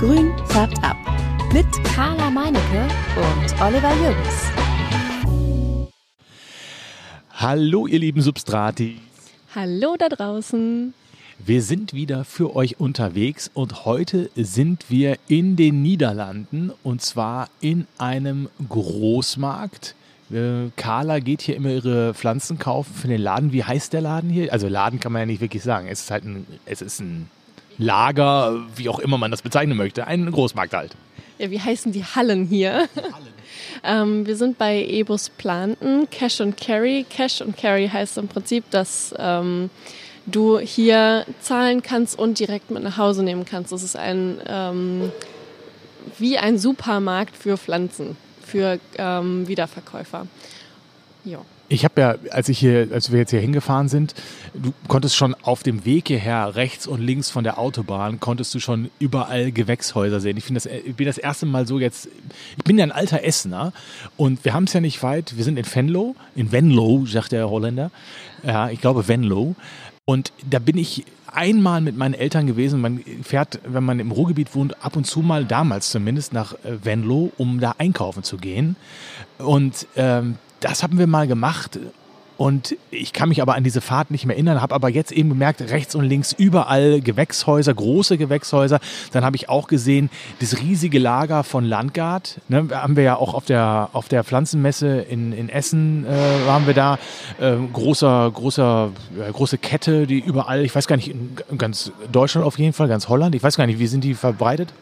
Grün färbt ab. Mit Carla Meinecke und Oliver Jürgens. Hallo, ihr lieben Substrati. Hallo da draußen. Wir sind wieder für euch unterwegs und heute sind wir in den Niederlanden und zwar in einem Großmarkt. Äh, Carla geht hier immer ihre Pflanzen kaufen für den Laden. Wie heißt der Laden hier? Also Laden kann man ja nicht wirklich sagen. Es ist halt ein, es ist ein Lager, wie auch immer man das bezeichnen möchte. Ein Großmarkt halt. Ja, wie heißen die Hallen hier? Hallen. ähm, wir sind bei Ebus Planten, Cash und Carry. Cash und Carry heißt im Prinzip, dass ähm, du hier zahlen kannst und direkt mit nach Hause nehmen kannst. Das ist ein ähm, wie ein Supermarkt für Pflanzen, für ähm, Wiederverkäufer. Ja. Ich habe ja, als ich hier, als wir jetzt hier hingefahren sind, du konntest schon auf dem Weg hierher, rechts und links von der Autobahn, konntest du schon überall Gewächshäuser sehen. Ich finde das, ich bin das erste Mal so jetzt, ich bin ja ein alter Essener und wir haben es ja nicht weit, wir sind in Venlo, in Venlo, sagt der Holländer. Ja, ich glaube Venlo. Und da bin ich einmal mit meinen Eltern gewesen. Man fährt, wenn man im Ruhrgebiet wohnt, ab und zu mal, damals zumindest, nach äh, Venlo, um da einkaufen zu gehen. Und ähm, das haben wir mal gemacht und ich kann mich aber an diese Fahrt nicht mehr erinnern, habe aber jetzt eben bemerkt, rechts und links überall Gewächshäuser, große Gewächshäuser. Dann habe ich auch gesehen, das riesige Lager von Landgard. Ne, haben wir ja auch auf der, auf der Pflanzenmesse in, in Essen, äh, waren wir da. Äh, großer, großer, äh, große Kette, die überall, ich weiß gar nicht, in ganz Deutschland auf jeden Fall, ganz Holland, ich weiß gar nicht, wie sind die verbreitet?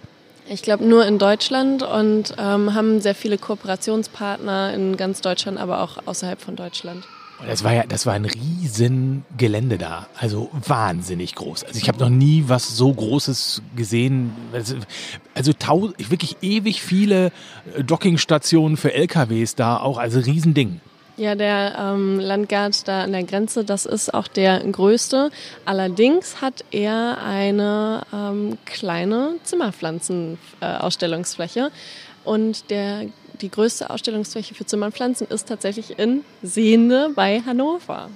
Ich glaube nur in Deutschland und ähm, haben sehr viele Kooperationspartner in ganz Deutschland, aber auch außerhalb von Deutschland. Das war ja, das war ein riesen Gelände da, also wahnsinnig groß. Also ich habe noch nie was so Großes gesehen. Also, also wirklich ewig viele Dockingstationen für LKWs da auch, also Riesending. Ja, der ähm, Landgard da an der Grenze, das ist auch der größte. Allerdings hat er eine ähm, kleine Zimmerpflanzenausstellungsfläche. Äh, Und der, die größte Ausstellungsfläche für Zimmerpflanzen ist tatsächlich in Sehende bei Hannover.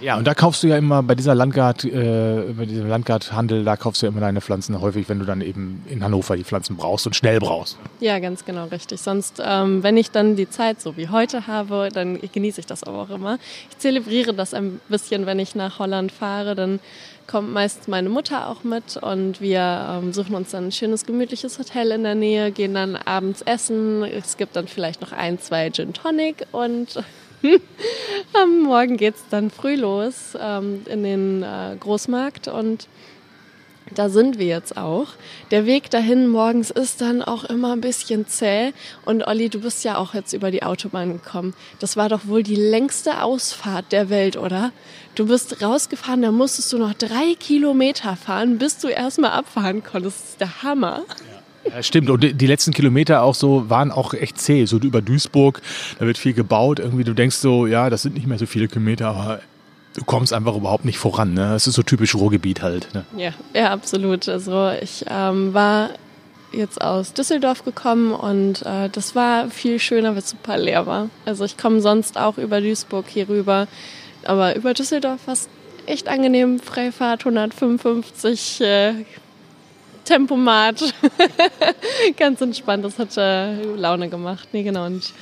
Ja, und da kaufst du ja immer bei dieser Landgard, äh, bei diesem Landgardhandel, da kaufst du ja immer deine Pflanzen häufig, wenn du dann eben in Hannover die Pflanzen brauchst und schnell brauchst. Ja, ganz genau, richtig. Sonst, ähm, wenn ich dann die Zeit so wie heute habe, dann genieße ich das aber auch immer. Ich zelebriere das ein bisschen, wenn ich nach Holland fahre, dann kommt meist meine Mutter auch mit und wir ähm, suchen uns dann ein schönes, gemütliches Hotel in der Nähe, gehen dann abends essen. Es gibt dann vielleicht noch ein, zwei Gin Tonic und Am Morgen geht es dann früh los ähm, in den äh, Großmarkt und da sind wir jetzt auch. Der Weg dahin morgens ist dann auch immer ein bisschen zäh. Und Olli, du bist ja auch jetzt über die Autobahn gekommen. Das war doch wohl die längste Ausfahrt der Welt, oder? Du bist rausgefahren, da musstest du noch drei Kilometer fahren, bis du erstmal abfahren konntest. Das ist der Hammer. Ja. Ja, stimmt. Und die letzten Kilometer auch so waren auch echt zäh. So über Duisburg, da wird viel gebaut. Irgendwie, du denkst so, ja, das sind nicht mehr so viele Kilometer, aber du kommst einfach überhaupt nicht voran. Ne? Das ist so typisch Ruhrgebiet halt. Ne? Ja, ja, absolut. Also ich ähm, war jetzt aus Düsseldorf gekommen und äh, das war viel schöner, weil es super leer war. Also ich komme sonst auch über Duisburg hier rüber, aber über Düsseldorf war es echt angenehm. Freifahrt 155 äh, Tempomat. Ganz entspannt, das hat äh, Laune gemacht. Nee, genau. Und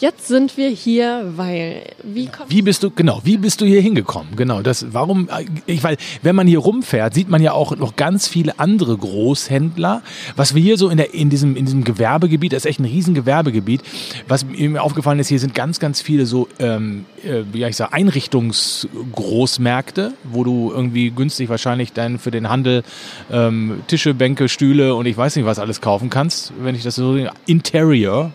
Jetzt sind wir hier, weil wie Wie bist du genau, wie bist du hier hingekommen? Genau, das warum ich weil wenn man hier rumfährt, sieht man ja auch noch ganz viele andere Großhändler. Was wir hier so in der in diesem in diesem Gewerbegebiet, das ist echt ein riesen Gewerbegebiet. Was mir aufgefallen ist, hier sind ganz ganz viele so ähm, äh, wie ich sage Einrichtungsgroßmärkte, wo du irgendwie günstig wahrscheinlich dann für den Handel ähm, Tische, Bänke, Stühle und ich weiß nicht was alles kaufen kannst, wenn ich das so Interior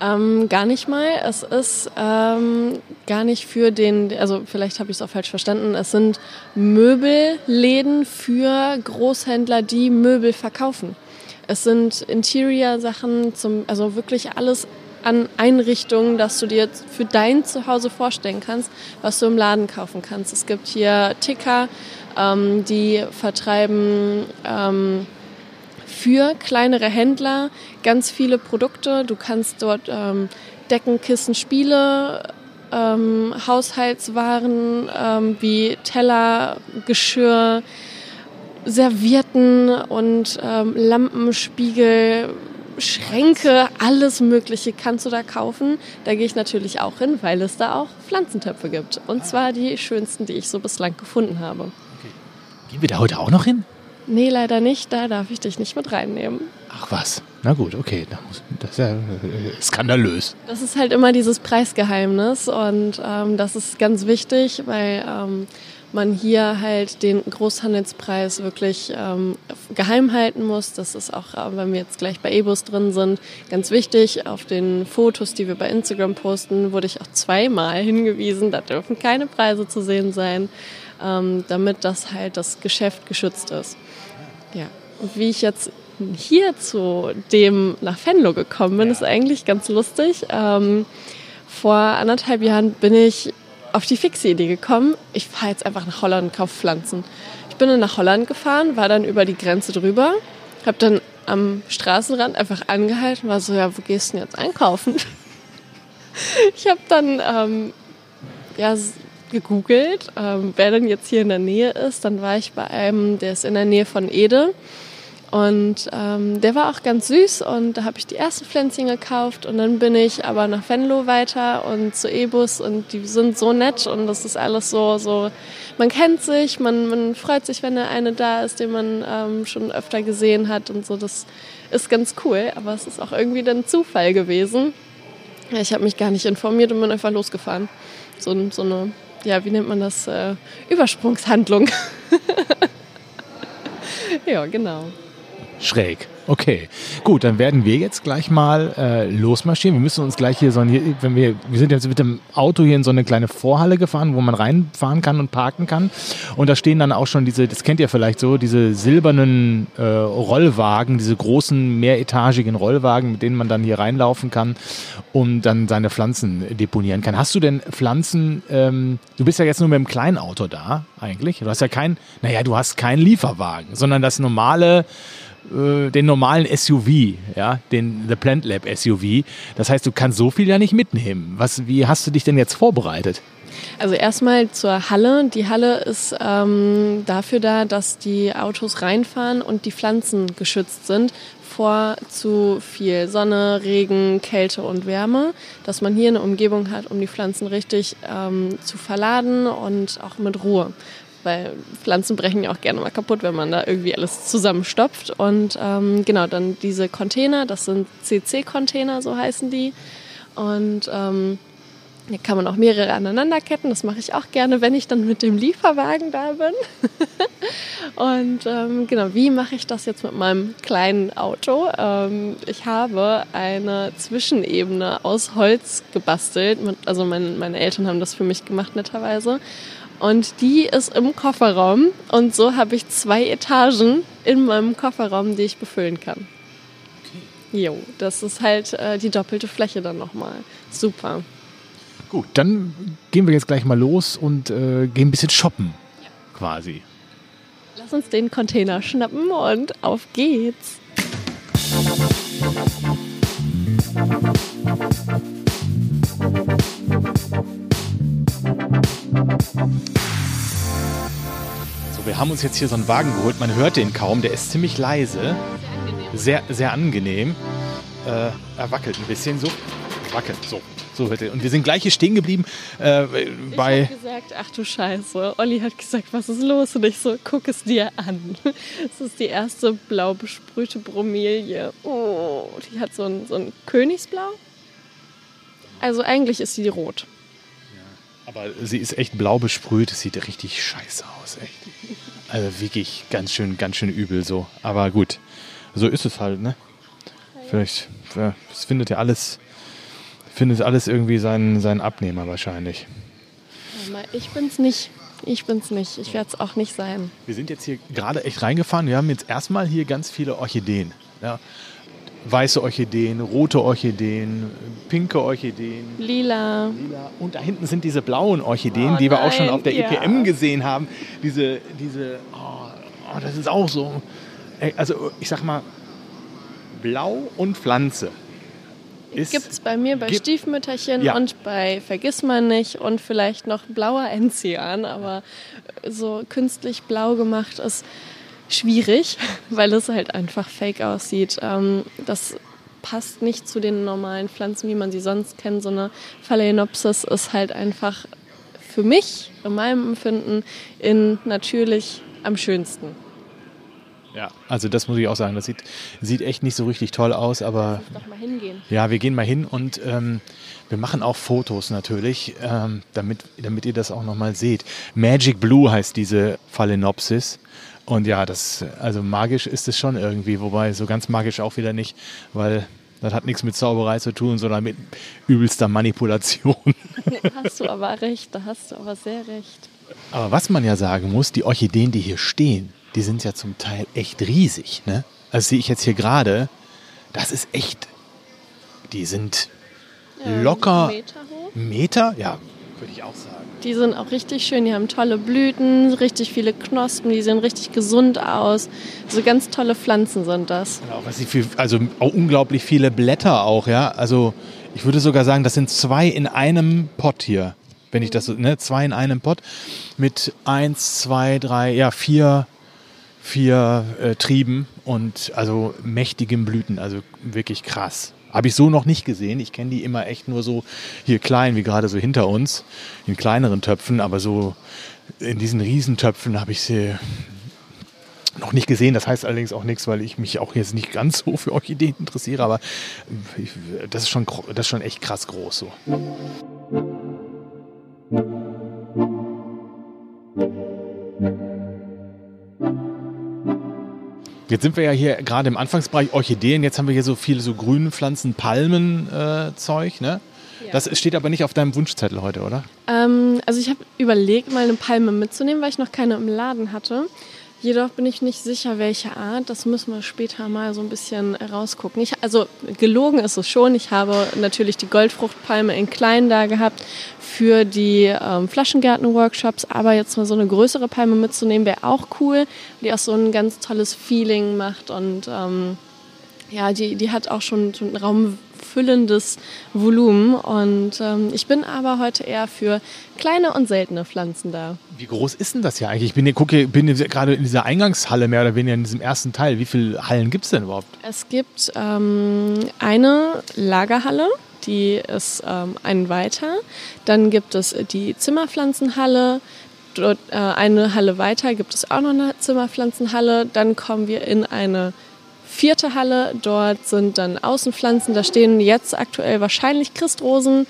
ähm, gar nicht mal. Es ist ähm, gar nicht für den, also vielleicht habe ich es auch falsch verstanden. Es sind Möbelläden für Großhändler, die Möbel verkaufen. Es sind Interior-Sachen, zum, also wirklich alles an Einrichtungen, dass du dir für dein Zuhause vorstellen kannst, was du im Laden kaufen kannst. Es gibt hier Ticker, ähm, die vertreiben ähm, für kleinere Händler ganz viele Produkte. Du kannst dort ähm, Decken, Kissen, Spiele, ähm, Haushaltswaren ähm, wie Teller, Geschirr, Servierten und ähm, Lampenspiegel, Schränke, alles Mögliche kannst du da kaufen. Da gehe ich natürlich auch hin, weil es da auch Pflanzentöpfe gibt. Und zwar die schönsten, die ich so bislang gefunden habe. Okay. Gehen wir da heute auch noch hin? Nee, leider nicht. Da darf ich dich nicht mit reinnehmen. Ach was. Na gut, okay. Das ist ja äh, skandalös. Das ist halt immer dieses Preisgeheimnis und ähm, das ist ganz wichtig, weil ähm, man hier halt den Großhandelspreis wirklich ähm, geheim halten muss. Das ist auch, äh, wenn wir jetzt gleich bei E-Bus drin sind, ganz wichtig. Auf den Fotos, die wir bei Instagram posten, wurde ich auch zweimal hingewiesen, da dürfen keine Preise zu sehen sein, ähm, damit das halt das Geschäft geschützt ist. Ja. Und wie ich jetzt hier zu dem nach Venlo gekommen bin, ja. ist eigentlich ganz lustig. Ähm, vor anderthalb Jahren bin ich auf die fixe Idee gekommen, ich fahre jetzt einfach nach Holland und kaufe Pflanzen. Ich bin dann nach Holland gefahren, war dann über die Grenze drüber, habe dann am Straßenrand einfach angehalten, war so, ja, wo gehst du denn jetzt einkaufen? ich habe dann ähm, ja, gegoogelt, ähm, wer denn jetzt hier in der Nähe ist. Dann war ich bei einem, der ist in der Nähe von Ede. Und ähm, der war auch ganz süß und da habe ich die ersten Pflänzchen gekauft und dann bin ich aber nach Venlo weiter und zu Ebus und die sind so nett und das ist alles so, so man kennt sich, man, man freut sich, wenn der eine da ist, den man ähm, schon öfter gesehen hat und so, das ist ganz cool, aber es ist auch irgendwie dann Zufall gewesen. Ich habe mich gar nicht informiert und bin einfach losgefahren. So, so eine, ja, wie nennt man das, äh, Übersprungshandlung. ja, genau schräg. Okay, gut, dann werden wir jetzt gleich mal äh, losmarschieren. Wir müssen uns gleich hier so ein, wenn wir, wir sind jetzt mit dem Auto hier in so eine kleine Vorhalle gefahren, wo man reinfahren kann und parken kann. Und da stehen dann auch schon diese, das kennt ihr vielleicht so, diese silbernen äh, Rollwagen, diese großen mehretagigen Rollwagen, mit denen man dann hier reinlaufen kann und dann seine Pflanzen deponieren kann. Hast du denn Pflanzen, ähm, du bist ja jetzt nur mit dem kleinen Auto da eigentlich. Du hast ja kein, naja, du hast keinen Lieferwagen, sondern das normale äh, den normalen SUV, ja, den The Plant Lab SUV. Das heißt, du kannst so viel ja nicht mitnehmen. Was, wie hast du dich denn jetzt vorbereitet? Also erstmal zur Halle. Die Halle ist ähm, dafür da, dass die Autos reinfahren und die Pflanzen geschützt sind vor zu viel Sonne, Regen, Kälte und Wärme, dass man hier eine Umgebung hat, um die Pflanzen richtig ähm, zu verladen und auch mit Ruhe weil Pflanzen brechen ja auch gerne mal kaputt, wenn man da irgendwie alles zusammenstopft. Und ähm, genau, dann diese Container, das sind CC-Container, so heißen die. Und ähm, hier kann man auch mehrere aneinanderketten. Das mache ich auch gerne, wenn ich dann mit dem Lieferwagen da bin. und ähm, genau, wie mache ich das jetzt mit meinem kleinen Auto? Ähm, ich habe eine Zwischenebene aus Holz gebastelt. Also mein, meine Eltern haben das für mich gemacht, netterweise. Und die ist im Kofferraum. Und so habe ich zwei Etagen in meinem Kofferraum, die ich befüllen kann. Okay. Jo, das ist halt äh, die doppelte Fläche dann nochmal. Super. Gut, dann gehen wir jetzt gleich mal los und äh, gehen ein bisschen shoppen. Ja. Quasi. Lass uns den Container schnappen und auf geht's. So, wir haben uns jetzt hier so einen Wagen geholt. Man hört den kaum, der ist ziemlich leise. Sehr, sehr angenehm. Äh, er wackelt ein bisschen. So, wackelt, so. So hört. Und wir sind gleich hier stehen geblieben äh, bei. Ich habe gesagt, ach du Scheiße. Olli hat gesagt, was ist los? Und ich so, guck es dir an. Das ist die erste blau besprühte Bromelie. Oh, die hat so ein, so ein Königsblau. Also eigentlich ist sie rot. Aber sie ist echt blau besprüht. Es sieht richtig scheiße aus, echt. Also wirklich ganz schön, ganz schön übel so. Aber gut, so ist es halt, ne? Vielleicht, es findet ja alles, findet alles irgendwie seinen, seinen Abnehmer wahrscheinlich. Ich bin's nicht. Ich bin's nicht. Ich werde es auch nicht sein. Wir sind jetzt hier gerade echt reingefahren. Wir haben jetzt erstmal hier ganz viele Orchideen. Ja weiße Orchideen, rote Orchideen, pinke Orchideen. Lila. Lila. Und da hinten sind diese blauen Orchideen, oh, die wir auch schon auf der ja. EPM gesehen haben. Diese, diese, oh, oh, das ist auch so. Also ich sag mal, Blau und Pflanze. Gibt es bei mir bei gibt, Stiefmütterchen ja. und bei Vergissmeinnicht und vielleicht noch blauer Enzian, aber so künstlich blau gemacht ist schwierig, weil es halt einfach fake aussieht. Ähm, das passt nicht zu den normalen Pflanzen, wie man sie sonst kennt. So eine Phalaenopsis ist halt einfach für mich, in meinem Empfinden, in natürlich am schönsten. Ja, also das muss ich auch sagen. Das sieht, sieht echt nicht so richtig toll aus, aber. Lass uns doch mal hingehen. Ja, wir gehen mal hin und ähm, wir machen auch Fotos natürlich, ähm, damit, damit ihr das auch nochmal seht. Magic Blue heißt diese Phalaenopsis. Und ja, das, also magisch ist es schon irgendwie, wobei so ganz magisch auch wieder nicht, weil das hat nichts mit Zauberei zu tun, sondern mit übelster Manipulation. hast du aber recht, da hast du aber sehr recht. Aber was man ja sagen muss, die Orchideen, die hier stehen, die sind ja zum Teil echt riesig. Ne? Also sehe ich jetzt hier gerade, das ist echt, die sind Ja, locker Meter hoch. Meter, ja, würde ich auch sagen. Die sind auch richtig schön, die haben tolle Blüten, richtig viele Knospen, die sehen richtig gesund aus. So ganz tolle Pflanzen sind das. Genau, was für, also auch unglaublich viele Blätter auch, ja. Also ich würde sogar sagen, das sind zwei in einem Pott hier. Wenn ich das so, ne, zwei in einem Pott mit eins, zwei, drei, ja, vier, vier äh, Trieben und also mächtigen Blüten, also wirklich krass. Habe ich so noch nicht gesehen. Ich kenne die immer echt nur so hier klein, wie gerade so hinter uns, in kleineren Töpfen, aber so in diesen Riesentöpfen habe ich sie noch nicht gesehen. Das heißt allerdings auch nichts, weil ich mich auch jetzt nicht ganz so für Orchideen interessiere, aber das, ist schon, das ist schon echt krass groß so. Jetzt sind wir ja hier gerade im Anfangsbereich Orchideen. Jetzt haben wir hier so viele so grüne Pflanzen, Palmen, äh, ne? Das steht aber nicht auf deinem Wunschzettel heute, oder? Ähm, also ich habe überlegt, mal eine Palme mitzunehmen, weil ich noch keine im Laden hatte. Jedoch bin ich nicht sicher, welche Art. Das müssen wir später mal so ein bisschen rausgucken. Ich, also gelogen ist es schon. Ich habe natürlich die Goldfruchtpalme in klein da gehabt für die ähm, Flaschengärten-Workshops. Aber jetzt mal so eine größere Palme mitzunehmen, wäre auch cool, die auch so ein ganz tolles Feeling macht. Und ähm, ja, die, die hat auch schon, schon ein raumfüllendes Volumen. Und ähm, ich bin aber heute eher für kleine und seltene Pflanzen da. Wie groß ist denn das hier eigentlich? Ich bin gucke, bin gerade in dieser Eingangshalle mehr oder weniger in diesem ersten Teil. Wie viele Hallen gibt es denn überhaupt? Es gibt ähm, eine Lagerhalle, die ist ähm, ein weiter. Dann gibt es die Zimmerpflanzenhalle. Dort äh, eine Halle weiter gibt es auch noch eine Zimmerpflanzenhalle. Dann kommen wir in eine vierte Halle. Dort sind dann Außenpflanzen. Da stehen jetzt aktuell wahrscheinlich Christrosen.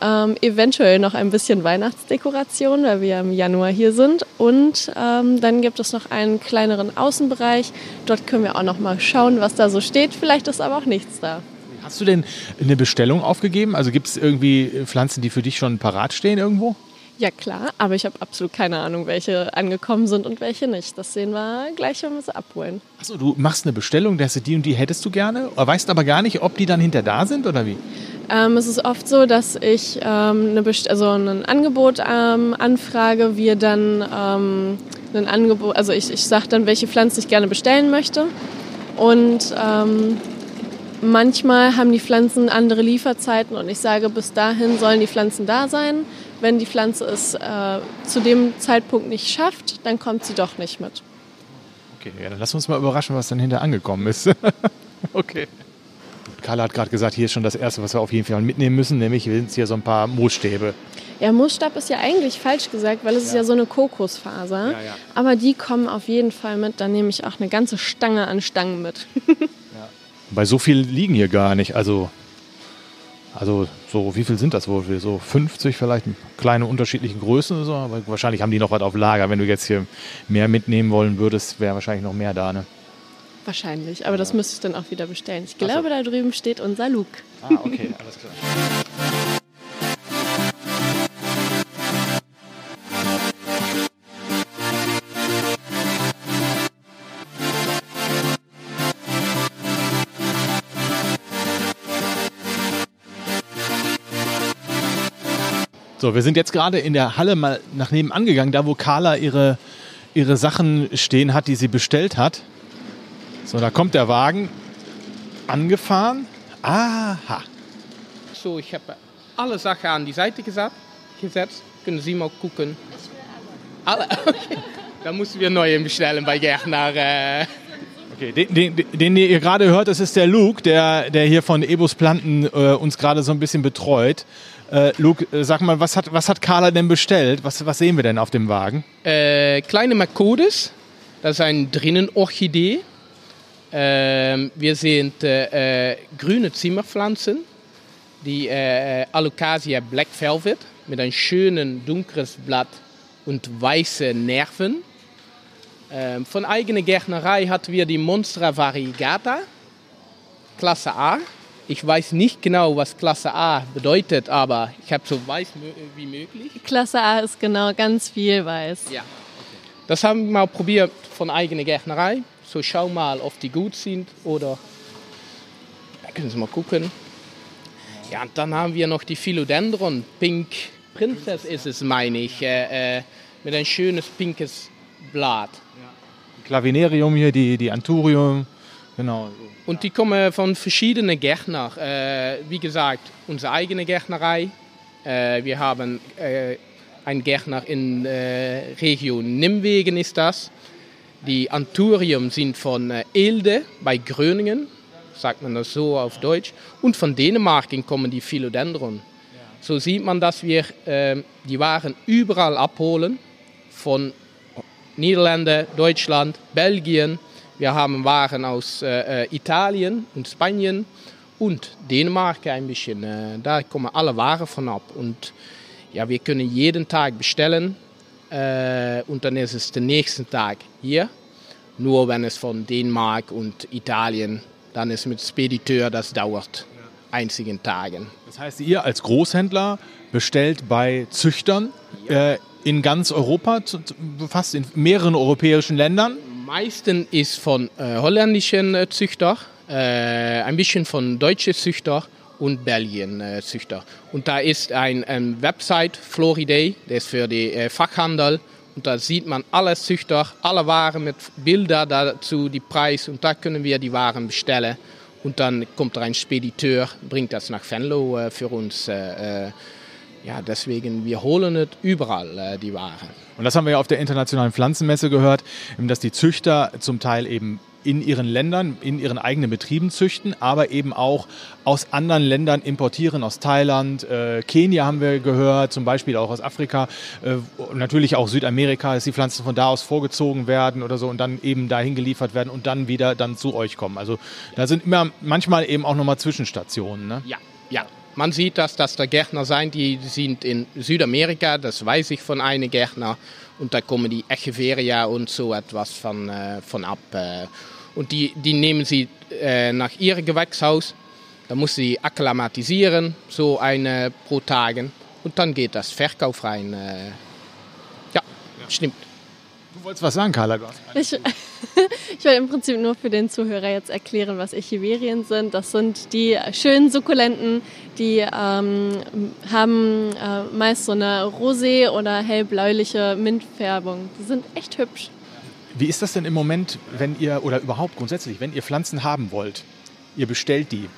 Ähm, eventuell noch ein bisschen Weihnachtsdekoration, weil wir im Januar hier sind. Und ähm, dann gibt es noch einen kleineren Außenbereich. Dort können wir auch noch mal schauen, was da so steht. Vielleicht ist aber auch nichts da. Hast du denn eine Bestellung aufgegeben? Also gibt es irgendwie Pflanzen, die für dich schon parat stehen irgendwo? Ja klar, aber ich habe absolut keine Ahnung, welche angekommen sind und welche nicht. Das sehen wir gleich, wenn wir sie abholen. Achso, du machst eine Bestellung, dass die und die hättest du gerne, weißt aber gar nicht, ob die dann hinter da sind oder wie? Ähm, es ist oft so, dass ich ähm, eine Best also ein Angebot ähm, anfrage, wir dann ähm, ein Angebot, also ich, ich sage dann, welche Pflanzen ich gerne bestellen möchte. Und ähm, manchmal haben die Pflanzen andere Lieferzeiten und ich sage, bis dahin sollen die Pflanzen da sein. Wenn die Pflanze es äh, zu dem Zeitpunkt nicht schafft, dann kommt sie doch nicht mit. Okay, ja, dann lass uns mal überraschen, was dann hinter angekommen ist. okay. Carla hat gerade gesagt, hier ist schon das Erste, was wir auf jeden Fall mitnehmen müssen, nämlich hier sind hier so ein paar Moosstäbe. Ja, Moosstab ist ja eigentlich falsch gesagt, weil es ist ja so eine Kokosfaser. Ja, ja. Aber die kommen auf jeden Fall mit. Dann nehme ich auch eine ganze Stange an Stangen mit. Bei so viel liegen hier gar nicht. Also, also so, wie viel sind das wohl? So 50 vielleicht, kleine unterschiedliche Größen oder so. Aber wahrscheinlich haben die noch was auf Lager. Wenn du jetzt hier mehr mitnehmen wollen würdest, wäre wahrscheinlich noch mehr da, ne? Wahrscheinlich. Aber das müsste ich dann auch wieder bestellen. Ich glaube, da drüben steht unser Luke. Ah, okay, alles klar. So, wir sind jetzt gerade in der Halle mal nach nebenan gegangen, da wo Carla ihre, ihre Sachen stehen hat, die sie bestellt hat. So, da kommt der Wagen angefahren. Aha. So, ich habe alle Sachen an die Seite gesetzt. gesetzt. Können Sie mal gucken. Alle, okay. Da müssen wir neue bestellen bei Gärtner. Äh. Okay, den, den, den ihr gerade hört, das ist der Luke, der, der hier von Ebus Planten äh, uns gerade so ein bisschen betreut. Äh, Luke, äh, sag mal, was hat, was hat Carla denn bestellt? Was, was sehen wir denn auf dem Wagen? Äh, kleine Makodes, das ist eine Drinnenorchidee. Ähm, wir sehen äh, grüne Zimmerpflanzen, die äh, Alocasia Black Velvet mit einem schönen dunkles Blatt und weiße Nerven. Ähm, von eigener Gärtnerei hatten wir die Monstra Variegata, Klasse A. Ich weiß nicht genau, was Klasse A bedeutet, aber ich habe so weiß wie möglich. Klasse A ist genau ganz viel weiß. Ja. Das haben wir mal probiert von eigener Gärtnerei. So schau mal, ob die gut sind oder da können Sie mal gucken. Ja, und dann haben wir noch die Philodendron Pink Princess ist es, meine ich, äh, äh, mit ein schönes pinkes Blatt. Klavinerium hier, die, die Anturium, genau. Und die kommen von verschiedenen Gärtnern. Äh, wie gesagt, unsere eigene Gärtnerei. Äh, wir haben äh, einen Gärtner in äh, Region Nimwegen ist das. Die Anturium sind von äh, Elde bei Gröningen, sagt man das so auf Deutsch. Und von Dänemark kommen die Philodendron. So sieht man, dass wir äh, die Waren überall abholen. Von Niederlande, Deutschland, Belgien. Wir haben Waren aus äh, äh, Italien und Spanien und Dänemark ein bisschen. Äh, da kommen alle Waren von ab. Und ja, wir können jeden Tag bestellen äh, und dann ist es den nächsten Tag hier. Nur wenn es von Dänemark und Italien, dann ist mit Spediteur, das dauert einzigen Tagen. Das heißt, ihr als Großhändler bestellt bei Züchtern ja. äh, in ganz Europa, fast in mehreren europäischen Ländern? Meisten ist von äh, holländischen äh, Züchter, äh, ein bisschen von deutschen Züchter und Belgien äh, Züchter. Und da ist ein, ein Website, Floriday, der ist für den äh, Fachhandel. Und da sieht man alle Züchter, alle Waren mit Bildern dazu, die Preis. Und da können wir die Waren bestellen. Und dann kommt da ein Spediteur, bringt das nach Venlo äh, für uns. Ja, deswegen, wir holen es überall, äh, die Ware. Und das haben wir ja auf der Internationalen Pflanzenmesse gehört, dass die Züchter zum Teil eben in ihren Ländern, in ihren eigenen Betrieben züchten, aber eben auch aus anderen Ländern importieren, aus Thailand, äh, Kenia haben wir gehört, zum Beispiel auch aus Afrika, äh, natürlich auch Südamerika, dass die Pflanzen von da aus vorgezogen werden oder so und dann eben dahin geliefert werden und dann wieder dann zu euch kommen. Also da sind immer manchmal eben auch nochmal Zwischenstationen. Ne? Ja, ja. Man sieht, dass das der Gärtner sind, die sind in Südamerika, das weiß ich von einem Gärtner. Und da kommen die Echeveria und so etwas von, äh, von ab. Äh. Und die, die nehmen sie äh, nach ihrem Gewächshaus. Da muss sie akklimatisieren, so eine pro Tage. Und dann geht das Verkauf rein. Äh. Ja, ja, stimmt. Wolltest was sagen, Carla? Ich, ich will im Prinzip nur für den Zuhörer jetzt erklären, was Echiverien sind. Das sind die schönen Sukkulenten, die ähm, haben äh, meist so eine rosé- oder hellbläuliche Mintfärbung. Die sind echt hübsch. Wie ist das denn im Moment, wenn ihr, oder überhaupt grundsätzlich, wenn ihr Pflanzen haben wollt, ihr bestellt die,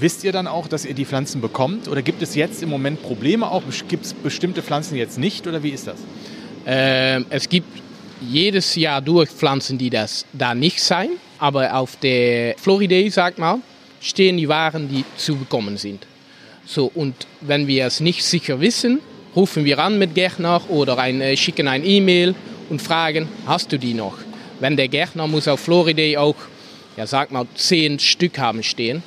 wisst ihr dann auch, dass ihr die Pflanzen bekommt? Oder gibt es jetzt im Moment Probleme auch? Gibt es bestimmte Pflanzen jetzt nicht? Oder wie ist das? Äh, es gibt jedes Jahr durch Pflanzen, die das da nicht sein. Aber auf der Floridee, sagt man, stehen die Waren, die zu bekommen sind. So, und wenn wir es nicht sicher wissen, rufen wir an mit Gärtner oder ein, äh, schicken ein E-Mail und fragen, hast du die noch? Wenn der Gärtner muss auf Floridee auch, ja sag mal, zehn Stück haben stehen,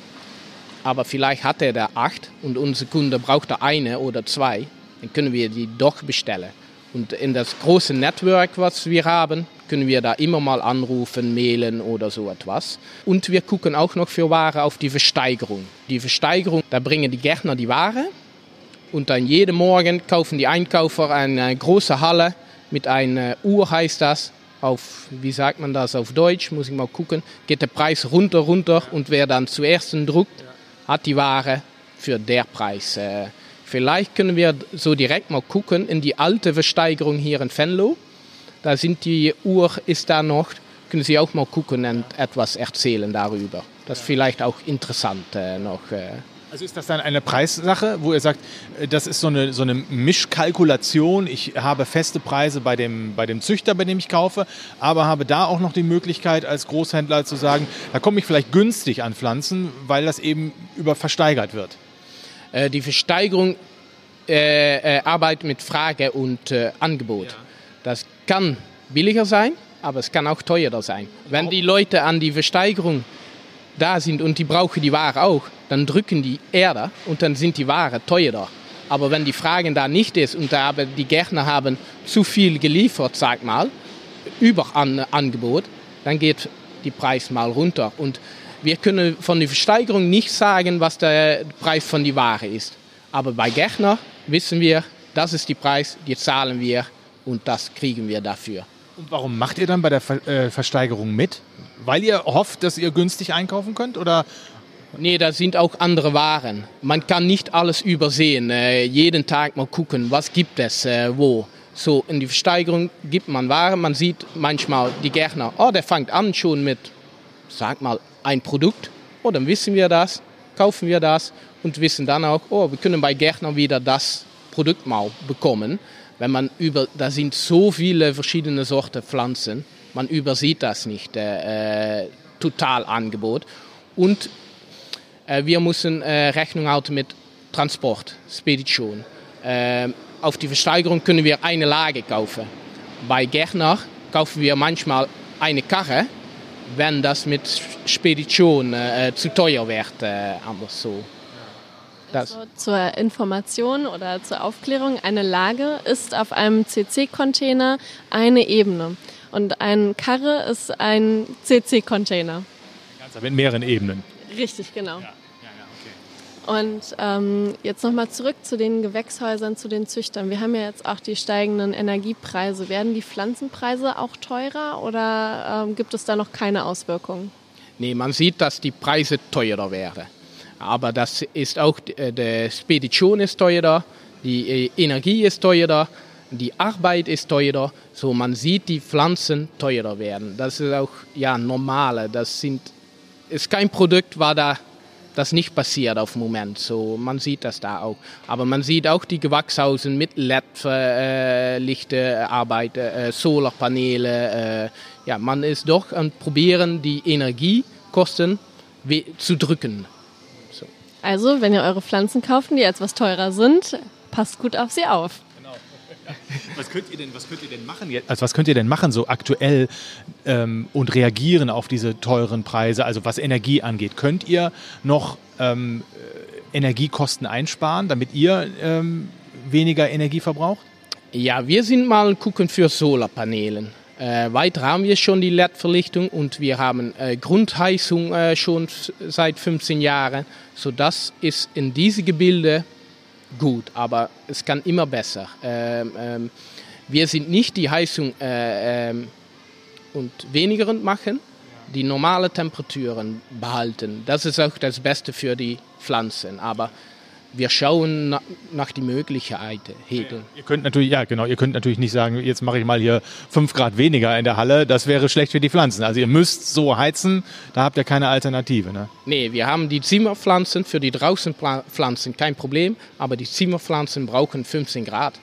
aber vielleicht hat er da acht und unser Kunde braucht da eine oder zwei, dann können wir die doch bestellen. Und in das große Network, was wir haben, können wir da immer mal anrufen, mailen oder so etwas. Und wir gucken auch noch für Ware auf die Versteigerung. Die Versteigerung, da bringen die Gärtner die Ware und dann jeden Morgen kaufen die Einkäufer eine große Halle mit einer Uhr, heißt das. Auf, wie sagt man das auf Deutsch, muss ich mal gucken, geht der Preis runter, runter und wer dann zuerst druckt, hat die Ware für der Preis. Äh, Vielleicht können wir so direkt mal gucken in die alte Versteigerung hier in Venlo. Da sind die Uhr ist da noch. Können Sie auch mal gucken und etwas erzählen darüber. Das ist vielleicht auch interessant äh, noch. Äh. Also ist das dann eine Preissache, wo ihr sagt, äh, das ist so eine, so eine Mischkalkulation, ich habe feste Preise bei dem, bei dem Züchter, bei dem ich kaufe, aber habe da auch noch die Möglichkeit als Großhändler zu sagen, da komme ich vielleicht günstig an Pflanzen, weil das eben über versteigert wird. Äh, die Versteigerung äh, äh, arbeitet mit Frage und äh, Angebot. Ja. Das kann billiger sein, aber es kann auch teurer sein. Wenn die Leute an die Versteigerung da sind und die brauchen die Ware auch, dann drücken die Erde und dann sind die Ware teurer. Aber wenn die Frage da nicht ist und da die Gärtner haben zu viel geliefert, sag mal, über an Angebot, dann geht die Preis mal runter. Und wir können von der Versteigerung nicht sagen, was der Preis von die Ware ist. Aber bei Gärtner wissen wir, das ist die Preis, die zahlen wir und das kriegen wir dafür. Und warum macht ihr dann bei der Ver äh, Versteigerung mit? Weil ihr hofft, dass ihr günstig einkaufen könnt? Oder? Nee, da sind auch andere Waren. Man kann nicht alles übersehen. Äh, jeden Tag mal gucken, was gibt es äh, wo. So, in die Versteigerung gibt man Waren. Man sieht manchmal die Gärtner, oh, der fängt an schon mit, sag mal, ein Produkt. Oh, dann wissen wir das, kaufen wir das und wissen dann auch, oh, wir können bei Gärtner wieder das Produkt mal bekommen wenn man über, da sind so viele verschiedene Sorten Pflanzen, man übersieht das nicht, äh, äh, Totalangebot. Und äh, wir müssen äh, Rechnung halten mit Transport, Spedition. Äh, auf die Versteigerung können wir eine Lage kaufen. Bei Gärtner kaufen wir manchmal eine Karre, wenn das mit Spedition äh, zu teuer wird, anders so. Also zur Information oder zur Aufklärung, eine Lage ist auf einem CC-Container eine Ebene. Und ein Karre ist ein CC-Container. Mit mehreren Ebenen. Richtig, genau. Ja. Und ähm, jetzt nochmal zurück zu den Gewächshäusern, zu den Züchtern. Wir haben ja jetzt auch die steigenden Energiepreise. Werden die Pflanzenpreise auch teurer oder ähm, gibt es da noch keine Auswirkungen? Nee, man sieht, dass die Preise teurer werden. Aber das ist auch, äh, die Spedition ist teurer, die äh, Energie ist teurer, die Arbeit ist teurer. So man sieht die Pflanzen teurer werden. Das ist auch ja normale. Das sind, ist kein Produkt, war da das nicht passiert auf dem Moment. So, man sieht das da auch. Aber man sieht auch die Gewachshausen mit LED-Lichte äh, äh, Solarpaneele. Äh, ja, man ist doch am probieren, die Energiekosten zu drücken. Also, wenn ihr eure Pflanzen kauft, die etwas teurer sind, passt gut auf sie auf. Was könnt ihr denn, was könnt ihr denn machen jetzt? Also was könnt ihr denn machen so aktuell ähm, und reagieren auf diese teuren Preise? Also was Energie angeht, könnt ihr noch ähm, Energiekosten einsparen, damit ihr ähm, weniger Energie verbraucht? Ja, wir sind mal gucken für Solarpanelen. Äh, weiter haben wir schon die LED-Verlichtung und wir haben äh, Grundheizung äh, schon seit 15 Jahren. So das ist in diese Gebilde gut, aber es kann immer besser. Ähm, ähm, wir sind nicht die Heizung äh, ähm, und weniger machen, die normale Temperaturen behalten. Das ist auch das Beste für die Pflanzen. Aber wir schauen nach, nach die Möglichkeiten. Ja, ihr könnt natürlich, ja genau, ihr könnt natürlich nicht sagen, jetzt mache ich mal hier fünf Grad weniger in der Halle, das wäre schlecht für die Pflanzen. Also ihr müsst so heizen, da habt ihr keine Alternative. Ne? Nee, wir haben die Zimmerpflanzen, für die Draußenpflanzen kein Problem, aber die Zimmerpflanzen brauchen 15 Grad.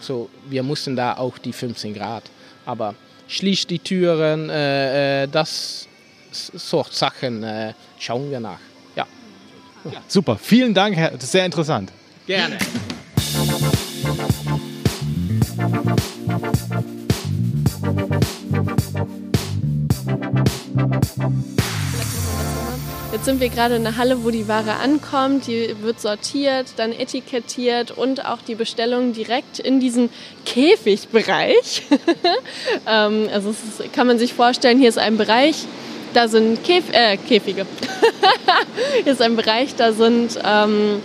So, wir mussten da auch die 15 Grad. Aber schließt die Türen, äh, äh das sort Sachen äh, schauen wir nach. Ja, super, vielen Dank, Herr. Das ist sehr interessant. Gerne. Jetzt sind wir gerade in der Halle, wo die Ware ankommt, die wird sortiert, dann etikettiert und auch die Bestellung direkt in diesen Käfigbereich. Ähm, also ist, kann man sich vorstellen, hier ist ein Bereich, da sind Käf äh, Käfige. Hier ist ein Bereich, da sind ähm,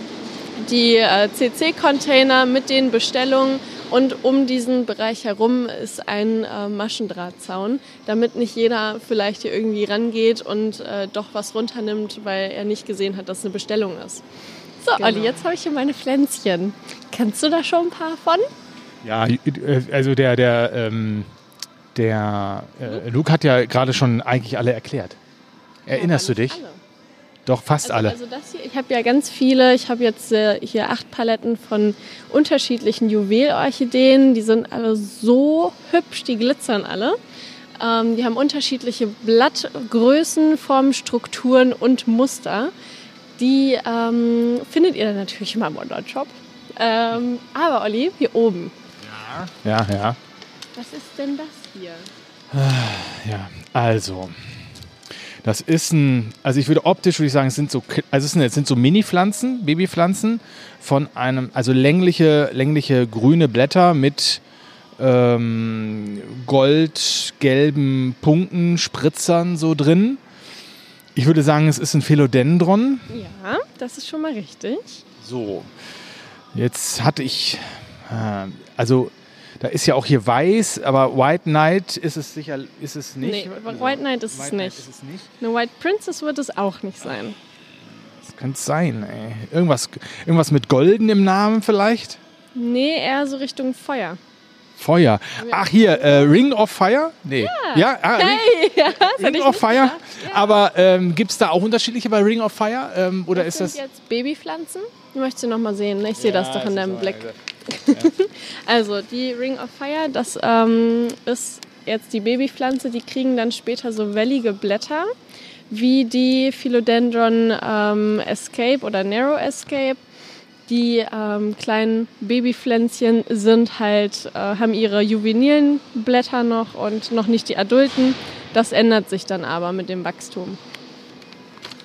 die äh, CC-Container mit den Bestellungen und um diesen Bereich herum ist ein äh, Maschendrahtzaun, damit nicht jeder vielleicht hier irgendwie rangeht und äh, doch was runternimmt, weil er nicht gesehen hat, dass eine Bestellung ist. So, genau. Olli, jetzt habe ich hier meine Pflänzchen. Kennst du da schon ein paar von? Ja, äh, also der, der ähm der äh, Luke hat ja gerade schon eigentlich alle erklärt. Erinnerst ja, du dich? Alle. Doch, fast also, alle. Also das hier, ich habe ja ganz viele. Ich habe jetzt äh, hier acht Paletten von unterschiedlichen Juwelorchideen. Die sind alle so hübsch, die glitzern alle. Ähm, die haben unterschiedliche Blattgrößen, Formen, Strukturen und Muster. Die ähm, findet ihr dann natürlich in meinem Online-Shop. Ähm, aber Olli, hier oben. Ja, ja. Was ist denn das hier? Ja, also. Das ist ein, also ich würde optisch würde ich sagen, es sind so, also es sind, es sind so Mini-Pflanzen, Babypflanzen von einem, also längliche, längliche grüne Blätter mit ähm, goldgelben Punkten, Spritzern so drin. Ich würde sagen, es ist ein Philodendron. Ja, das ist schon mal richtig. So, jetzt hatte ich, äh, also da ist ja auch hier weiß, aber White Knight ist es sicher, ist es nicht. Nee, White Knight ist, White es, Knight nicht. ist es nicht. Eine White Princess wird es auch nicht sein. Das könnte sein, ey. Irgendwas, irgendwas mit Golden im Namen vielleicht? Nee, eher so Richtung Feuer. Feuer. Ach hier, äh, Ring of Fire? Nee. Ja, ah, Ring, Hey, ja, Ring ich of Fire. gedacht. Aber ähm, gibt es da auch unterschiedliche bei Ring of Fire? Ähm, oder Das ist sind das. jetzt Babypflanzen. Die möchtest du noch mal sehen. Ich sehe das doch in deinem Blick. Also die Ring of Fire, das ähm, ist jetzt die Babypflanze. Die kriegen dann später so wellige Blätter, wie die Philodendron ähm, Escape oder Narrow Escape. Die ähm, kleinen Babypflänzchen sind halt, äh, haben ihre juvenilen Blätter noch und noch nicht die adulten. Das ändert sich dann aber mit dem Wachstum.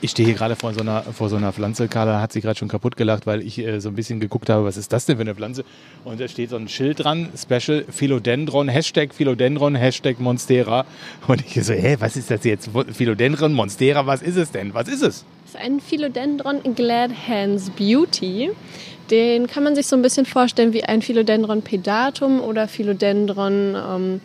Ich stehe hier gerade vor so einer, vor so einer Pflanze. Carla hat sie gerade schon kaputt gelacht, weil ich äh, so ein bisschen geguckt habe, was ist das denn für eine Pflanze? Und da steht so ein Schild dran, Special Philodendron, Hashtag Philodendron, Hashtag Monstera. Und ich so, hä, was ist das jetzt? Philodendron, Monstera, was ist es denn? Was ist es? Das ist ein Philodendron Glad Hands Beauty. Den kann man sich so ein bisschen vorstellen wie ein Philodendron pedatum oder Philodendron ähm,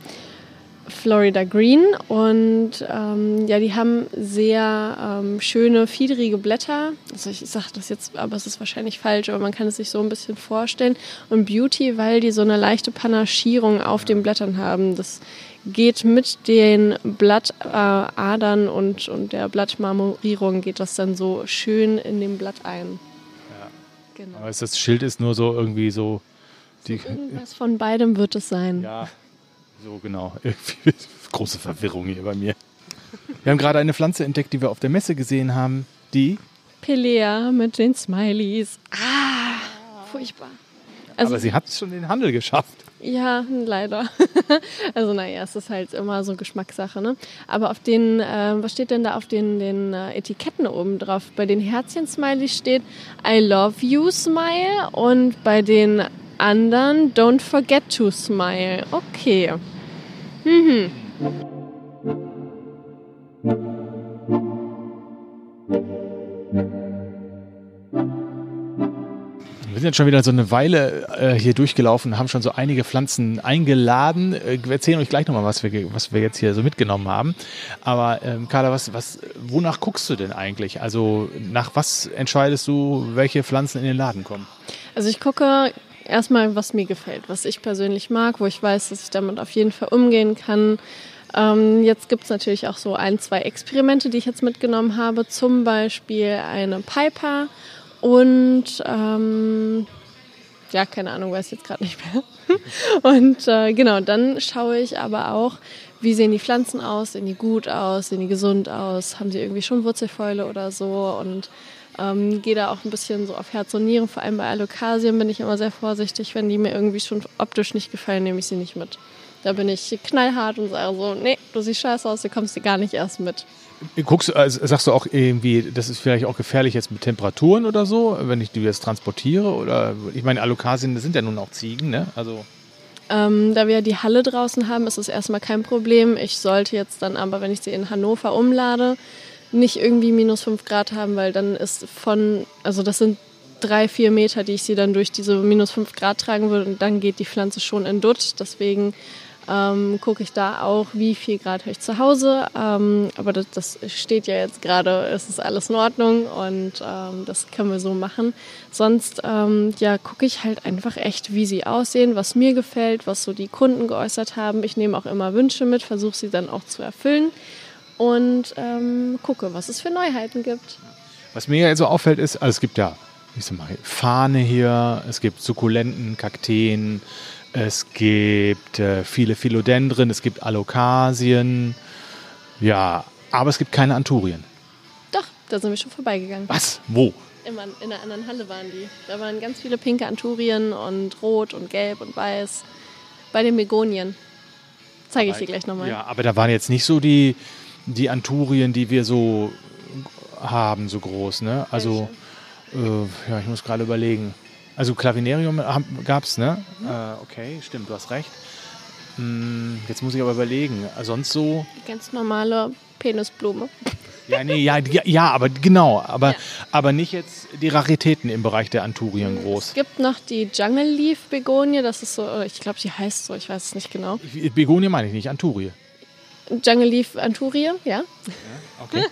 Florida Green. Und ähm, ja, die haben sehr ähm, schöne, fiedrige Blätter. Also ich sage das jetzt, aber es ist wahrscheinlich falsch, aber man kann es sich so ein bisschen vorstellen. Und Beauty, weil die so eine leichte Panaschierung auf den Blättern haben. Das geht mit den Blattadern und, und der Blattmarmorierung geht das dann so schön in dem Blatt ein. Genau. Aber das Schild ist nur so irgendwie so. Die, Irgendwas von beidem wird es sein. ja, so genau. Irgendwie große Verwirrung hier bei mir. Wir haben gerade eine Pflanze entdeckt, die wir auf der Messe gesehen haben. Die, Pelea mit den Smileys. Ah, furchtbar. Also, aber sie hat es schon in den Handel geschafft. ja, leider. also naja, es ist halt immer so Geschmackssache. Ne? Aber auf den, äh, was steht denn da auf den, den äh, Etiketten oben drauf? Bei den Herzchen-Smileys steht I love you smile und bei den anderen Don't forget to smile. Okay. Wir sind jetzt schon wieder so eine Weile äh, hier durchgelaufen, haben schon so einige Pflanzen eingeladen. Äh, wir erzählen euch gleich nochmal, was wir, was wir jetzt hier so mitgenommen haben. Aber ähm, Carla, was, was, wonach guckst du denn eigentlich? Also nach was entscheidest du, welche Pflanzen in den Laden kommen? Also ich gucke erstmal, was mir gefällt, was ich persönlich mag, wo ich weiß, dass ich damit auf jeden Fall umgehen kann. Ähm, jetzt gibt es natürlich auch so ein, zwei Experimente, die ich jetzt mitgenommen habe. Zum Beispiel eine Piper und ähm, ja, keine Ahnung, weiß jetzt gerade nicht mehr. und äh, genau, dann schaue ich aber auch, wie sehen die Pflanzen aus, sehen die gut aus, sehen die gesund aus, haben sie irgendwie schon Wurzelfäule oder so und ähm, gehe da auch ein bisschen so auf Herz und Nieren. Vor allem bei Alokasien bin ich immer sehr vorsichtig. Wenn die mir irgendwie schon optisch nicht gefallen, nehme ich sie nicht mit. Da bin ich knallhart und sage so, nee, du siehst scheiße aus, du kommst dir gar nicht erst mit. Guckst, also sagst du auch irgendwie, das ist vielleicht auch gefährlich jetzt mit Temperaturen oder so, wenn ich die jetzt transportiere? Oder ich meine, Alokasien, sind ja nun auch Ziegen, ne? Also Ähm, da wir die Halle draußen haben, ist es erstmal kein Problem. Ich sollte jetzt dann aber, wenn ich sie in Hannover umlade, nicht irgendwie minus 5 Grad haben, weil dann ist von, also das sind drei, vier Meter, die ich sie dann durch diese minus 5 Grad tragen würde und dann geht die Pflanze schon in Dutt. Deswegen ähm, gucke ich da auch, wie viel Grad habe ich zu Hause. Ähm, aber das, das steht ja jetzt gerade, es ist alles in Ordnung und ähm, das können wir so machen. Sonst ähm, ja, gucke ich halt einfach echt, wie sie aussehen, was mir gefällt, was so die Kunden geäußert haben. Ich nehme auch immer Wünsche mit, versuche sie dann auch zu erfüllen und ähm, gucke, was es für Neuheiten gibt. Was mir jetzt so auffällt ist, also es gibt ja, ich sag mal, Fahne hier, es gibt Sukkulenten, Kakteen, es gibt äh, viele Philodendren, es gibt Alokasien, ja, aber es gibt keine Anturien. Doch, da sind wir schon vorbeigegangen. Was? Wo? Immer in einer anderen Halle waren die. Da waren ganz viele pinke Anturien und rot und gelb und weiß. Bei den Begonien. Zeige ich dir gleich nochmal. Ja, aber da waren jetzt nicht so die, die Anturien, die wir so haben, so groß, ne? Also, äh, ja, ich muss gerade überlegen. Also Klavinerium gab es, ne? Mhm. Äh, okay, stimmt, du hast recht. Hm, jetzt muss ich aber überlegen. Sonst so. Die ganz normale Penisblume. Ja, nee, ja, ja, ja aber genau. Aber, ja. aber nicht jetzt die Raritäten im Bereich der Anturien groß. Es gibt noch die Jungle Leaf Begonie. Das ist so, ich glaube, die heißt so, ich weiß es nicht genau. Begonie meine ich nicht, Anturie. Jungle Leaf Anturie, ja. ja okay.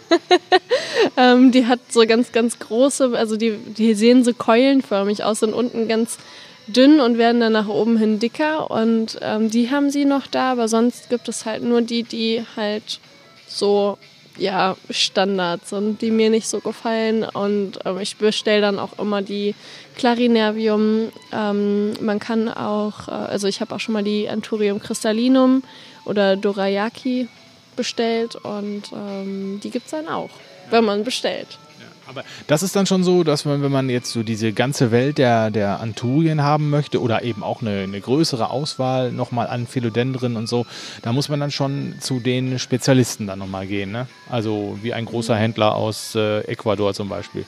ähm, die hat so ganz, ganz große, also die, die sehen so keulenförmig aus und unten ganz dünn und werden dann nach oben hin dicker. Und ähm, die haben sie noch da, aber sonst gibt es halt nur die, die halt so ja, Standards sind, die mir nicht so gefallen. Und ähm, ich bestelle dann auch immer die Clarinervium. Ähm, man kann auch, äh, also ich habe auch schon mal die Anturium crystallinum oder Dorayaki bestellt und ähm, die gibt es dann auch, wenn man bestellt. Aber das ist dann schon so, dass man, wenn man jetzt so diese ganze Welt der, der Anturien haben möchte oder eben auch eine, eine größere Auswahl nochmal an Philodendren und so, da muss man dann schon zu den Spezialisten dann nochmal gehen. Ne? Also wie ein großer Händler aus äh, Ecuador zum Beispiel.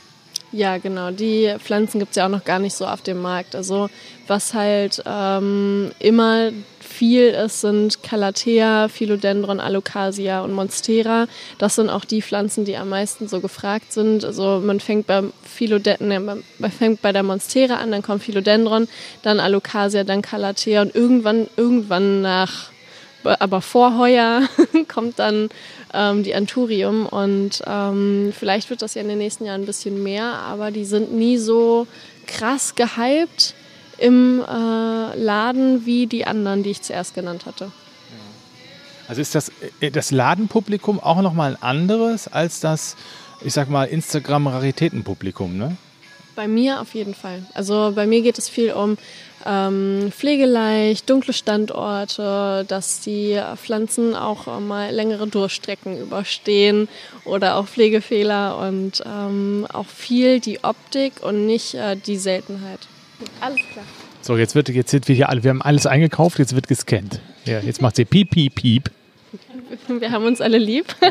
Ja, genau. Die Pflanzen gibt es ja auch noch gar nicht so auf dem Markt. Also was halt ähm, immer viel ist, sind Calathea, Philodendron, Alocasia und Monstera. Das sind auch die Pflanzen, die am meisten so gefragt sind. Also man fängt beim Philodendron, ne, man fängt bei der Monstera an, dann kommt Philodendron, dann Alocasia, dann Calathea und irgendwann, irgendwann nach, aber vor Heuer kommt dann ähm, die Anturium und ähm, vielleicht wird das ja in den nächsten Jahren ein bisschen mehr, aber die sind nie so krass gehypt im äh, Laden wie die anderen, die ich zuerst genannt hatte. Also ist das, äh, das Ladenpublikum auch nochmal ein anderes als das, ich sag mal, Instagram-Raritätenpublikum, ne? Bei mir auf jeden Fall. Also bei mir geht es viel um ähm, pflegeleicht, dunkle Standorte, dass die Pflanzen auch mal längere Durchstrecken überstehen oder auch Pflegefehler und ähm, auch viel die Optik und nicht äh, die Seltenheit. Alles klar. So, jetzt wird, jetzt sind wir hier alle, wir haben alles eingekauft, jetzt wird gescannt. Ja, jetzt macht sie piep, piep, piep. Wir haben uns alle lieb.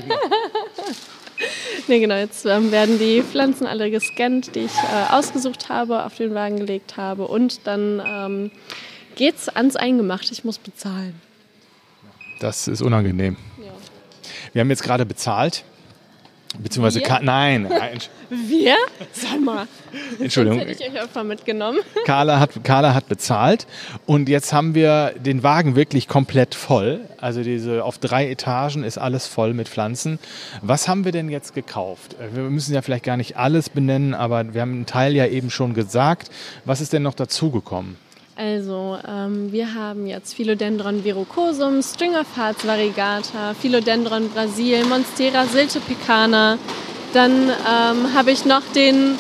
nee, genau, jetzt ähm, werden die Pflanzen alle gescannt, die ich äh, ausgesucht habe, auf den Wagen gelegt habe und dann ähm, geht's ans Eingemachte. Ich muss bezahlen. Das ist unangenehm. Ja. Wir haben jetzt gerade bezahlt. Beziehungsweise, Wir? nein. Wir? Sag mal. Entschuldigung. Das hätte ich euch einfach mitgenommen. Carla hat, Carla hat bezahlt und jetzt haben wir den Wagen wirklich komplett voll. Also diese auf drei Etagen ist alles voll mit Pflanzen. Was haben wir denn jetzt gekauft? Wir müssen ja vielleicht gar nicht alles benennen, aber wir haben einen Teil ja eben schon gesagt. Was ist denn noch dazugekommen? Also, ähm, wir haben jetzt Philodendron virocosum, Stringer Farts variegata, Philodendron Brasil, Monstera silte picana. Dann ähm, habe ich noch den,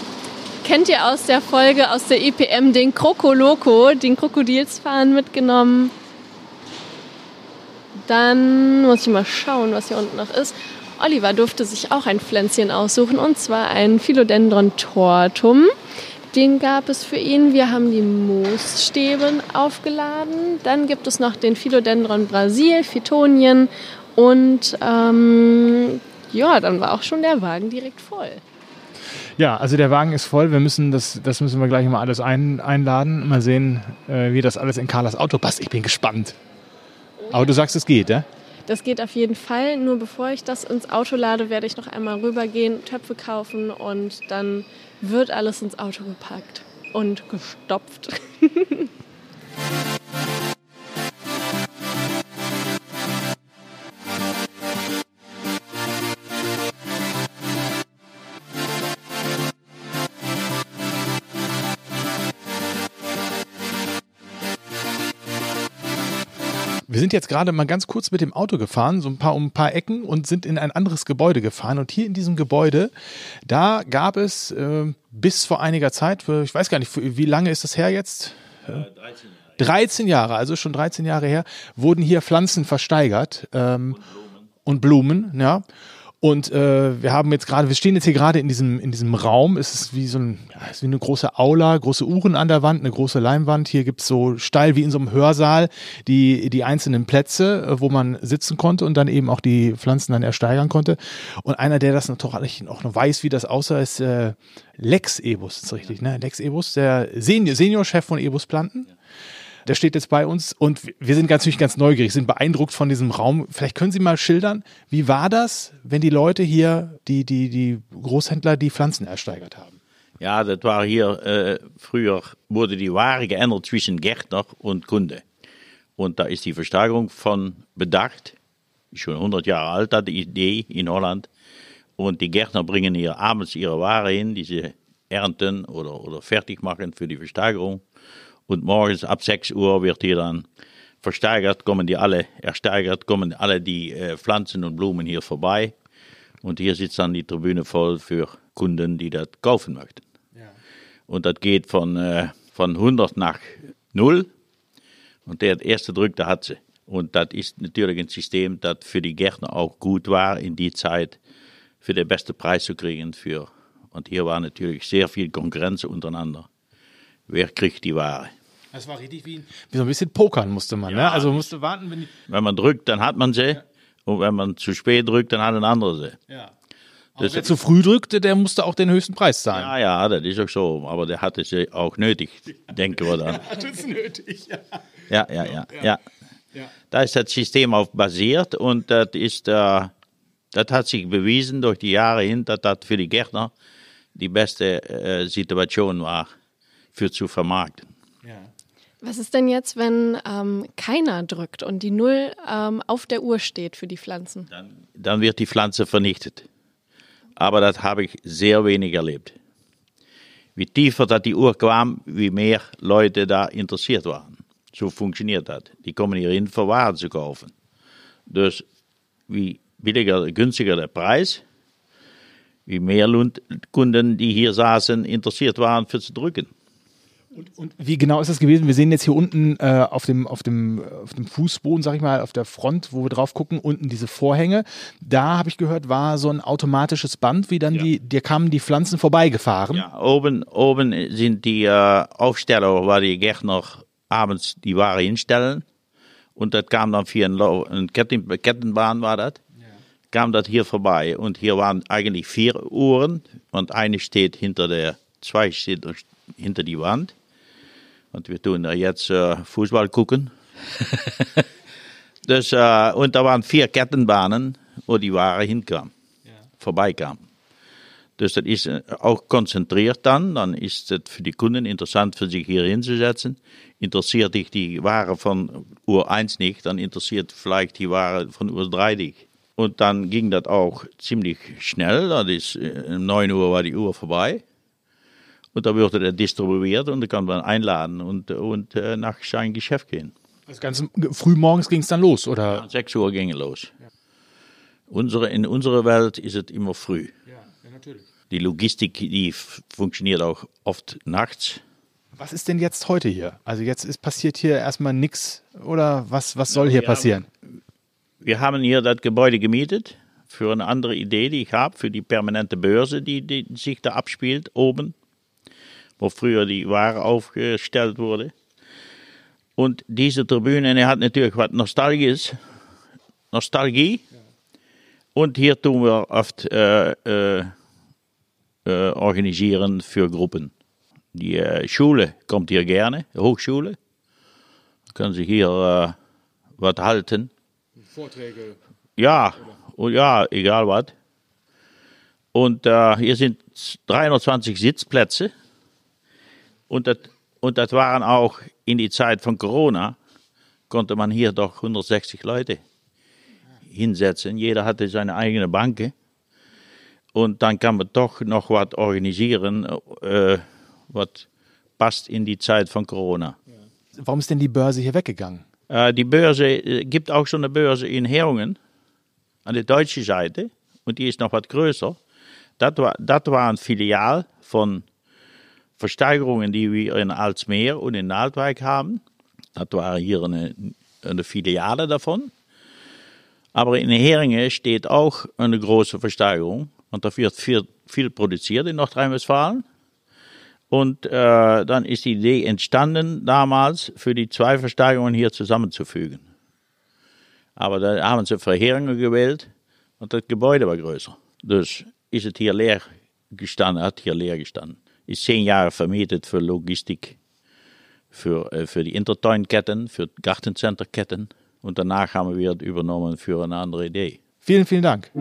kennt ihr aus der Folge aus der EPM, den Krokoloco, den Krokodilsfahren mitgenommen. Dann muss ich mal schauen, was hier unten noch ist. Oliver durfte sich auch ein Pflänzchen aussuchen und zwar ein Philodendron tortum. Den gab es für ihn. Wir haben die Moosstäbe aufgeladen. Dann gibt es noch den Philodendron Brasil, Phytonien und ähm, ja, dann war auch schon der Wagen direkt voll. Ja, also der Wagen ist voll. Wir müssen das, das müssen wir gleich mal alles ein, einladen. Mal sehen, äh, wie das alles in Carlas Auto passt. Ich bin gespannt. Aber du sagst, es geht, ja? Das geht auf jeden Fall. Nur bevor ich das ins Auto lade, werde ich noch einmal rübergehen, Töpfe kaufen und dann wird alles ins Auto gepackt und gestopft. Wir sind jetzt gerade mal ganz kurz mit dem Auto gefahren, so ein paar um ein paar Ecken und sind in ein anderes Gebäude gefahren. Und hier in diesem Gebäude, da gab es äh, bis vor einiger Zeit, ich weiß gar nicht, wie lange ist das her jetzt? Äh, 13 Jahre. 13 Jahre, also schon 13 Jahre her, wurden hier Pflanzen versteigert ähm, und Blumen, und Blumen ja. Und äh, wir haben jetzt gerade, wir stehen jetzt hier gerade in diesem, in diesem Raum. Es ist wie so ein, ja, ist wie eine große Aula, große Uhren an der Wand, eine große Leinwand. Hier gibt's so steil wie in so einem Hörsaal die, die einzelnen Plätze, äh, wo man sitzen konnte und dann eben auch die Pflanzen dann ersteigern konnte. Und einer, der das natürlich auch noch weiß, wie das aussah, ist äh, Lex Ebus, ist richtig, ne? Lex Ebus, der Senior, Seniorchef von Ebus Planten. Ja. Der steht jetzt bei uns und wir sind natürlich ganz neugierig, sind beeindruckt von diesem Raum. Vielleicht können Sie mal schildern, wie war das, wenn die Leute hier, die, die, die Großhändler, die Pflanzen ersteigert haben? Ja, das war hier, äh, früher wurde die Ware geändert zwischen Gärtner und Kunde. Und da ist die Versteigerung von bedacht, schon 100 Jahre alt, die Idee in Holland. Und die Gärtner bringen hier abends ihre Ware hin, die sie ernten oder, oder fertig machen für die Versteigerung. Und morgens ab 6 Uhr wird hier dann versteigert, kommen die alle, ersteigert, kommen alle die äh, Pflanzen und Blumen hier vorbei. Und hier sitzt dann die Tribüne voll für Kunden, die das kaufen möchten. Ja. Und das geht von, äh, von 100 nach 0. Und der erste Druck, der hat sie. Und das ist natürlich ein System, das für die Gärtner auch gut war, in die Zeit für den besten Preis zu kriegen. Für, und hier war natürlich sehr viel Konkurrenz untereinander wer kriegt die Ware. Das war richtig wie, wie so ein bisschen pokern musste man, ne? ja. ne? Also musste warten, wenn die Wenn man drückt, dann hat man sie. Ja. Und wenn man zu spät drückt, dann hat ein anderer sie. Ja. Das wer zu früh drückte, der musste auch den höchsten Preis zahlen. Ja, ja, das ist auch so. Aber der hatte sie auch nötig, denken wir dann. hat es nötig, ja. Ja, ja, ja, ja. ja. Da ist das System auf basiert und das ist, äh, das hat sich bewiesen durch die Jahre hin, dass das für die Gärtner die beste äh, Situation war für zu vermarkten. Ja. Was ist denn jetzt, wenn ähm, keiner drückt und die Null ähm, auf der Uhr steht für die Pflanzen? Dann, dann wird die Pflanze vernichtet. Aber das habe ich sehr wenig erlebt. Wie tiefer dat die Uhr kam, wie mehr Leute da interessiert waren. So funktioniert das. Die kommen hierhin, für Waren zu kaufen. Dus wie billiger, günstiger der Preis, wie mehr Kunden, die hier saßen, interessiert waren für zu drücken. Und, und, wie genau ist das gewesen? Wir sehen jetzt hier unten äh, auf, dem, auf, dem, auf dem Fußboden, sag ich mal, auf der Front, wo wir drauf gucken, unten diese Vorhänge. Da habe ich gehört, war so ein automatisches Band, wie dann ja. die, dir kamen die Pflanzen vorbeigefahren. Ja, oben, oben sind die äh, Aufsteller, wo die Gärtner abends die Ware hinstellen. Und das kam dann für ein, ein Ketten, Kettenbahn, war das. Ja. Kam das hier vorbei. Und hier waren eigentlich vier Uhren. Und eine steht hinter der, zwei steht hinter die Wand. Und wir tun da jetzt äh, Fußball gucken. dus, äh, und da waren vier Kettenbahnen, wo die Ware hinkam, ja. vorbeikam. Dus das ist auch konzentriert dann. Dann ist es für die Kunden interessant, für sich hier hinzusetzen. Interessiert dich die Ware von Uhr 1 nicht, dann interessiert vielleicht die Ware von Uhr 3 dich. Und dann ging das auch ziemlich schnell. Das ist, um äh, 9 Uhr war die Uhr vorbei. Und da wurde er distribuiert und da kann man einladen und, und äh, nach sein Geschäft gehen. Also ganz früh morgens ging es dann los, oder? Ja, 6 Uhr ging es los. Ja. Unsere, in unserer Welt ist es immer früh. Ja, ja, natürlich. Die Logistik, die funktioniert auch oft nachts. Was ist denn jetzt heute hier? Also jetzt ist passiert hier erstmal nichts oder was, was soll ja, hier passieren? Haben, wir haben hier das Gebäude gemietet für eine andere Idee, die ich habe, für die permanente Börse, die, die sich da abspielt, oben wo früher die Ware aufgestellt wurde. Und diese Tribüne hat natürlich was Nostalgisches, Nostalgie. Und hier tun wir oft äh, äh, äh, organisieren für Gruppen. Die äh, Schule kommt hier gerne, Hochschule. Können Sie hier äh, was halten. Vorträge. Ja, oder? ja, egal was. Und äh, hier sind 320 Sitzplätze. Und das, und das waren auch in die Zeit von Corona, konnte man hier doch 160 Leute hinsetzen. Jeder hatte seine eigene Bank. Und dann kann man doch noch was organisieren, äh, was passt in die Zeit von Corona. Warum ist denn die Börse hier weggegangen? Äh, die Börse äh, gibt auch schon eine Börse in Herungen an der deutschen Seite und die ist noch was größer. Das war, das war ein Filial von Versteigerungen, die wir in Alsmeer und in Naaldwijk haben. Das war hier eine, eine Filiale davon. Aber in Heringen steht auch eine große Versteigerung und da wird viel, viel produziert in Nordrhein-Westfalen. Und äh, dann ist die Idee entstanden, damals für die zwei Versteigerungen hier zusammenzufügen. Aber da haben sie für Heringen gewählt und das Gebäude war größer. Dus ist es hier leer gestanden, hat hier leer gestanden. Ist zehn Jahre vermietet für Logistik, für, äh, für die Intertoinketten, für Gartencenterketten. Und danach haben wir es übernommen für eine andere Idee. Vielen, vielen Dank.